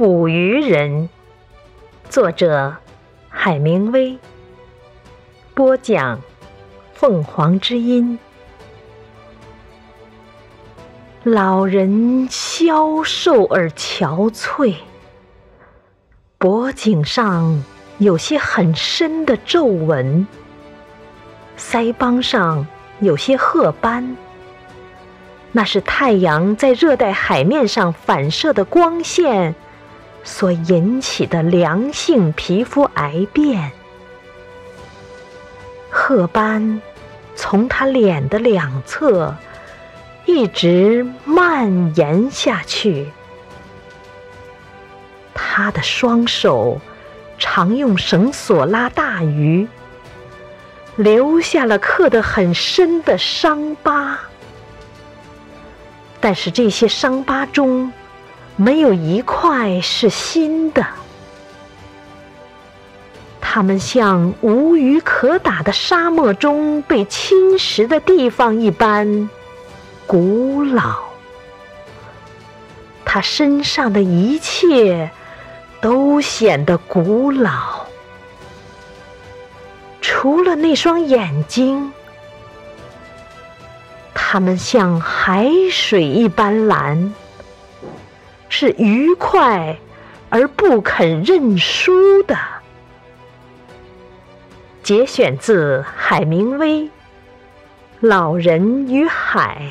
捕鱼人，作者海明威。播讲凤凰之音。老人消瘦而憔悴，脖颈上有些很深的皱纹，腮帮上有些褐斑。那是太阳在热带海面上反射的光线所引起的良性皮肤癌变。褐斑从他脸的两侧一直蔓延下去。他的双手常用绳索拉大鱼，留下了刻得很深的伤疤。但是这些伤疤中，没有一块是新的。它们像无鱼可打的沙漠中被侵蚀的地方一般古老。他身上的一切都显得古老，除了那双眼睛。它们像海水一般蓝，是愉快而不肯认输的。节选自海明威《老人与海》。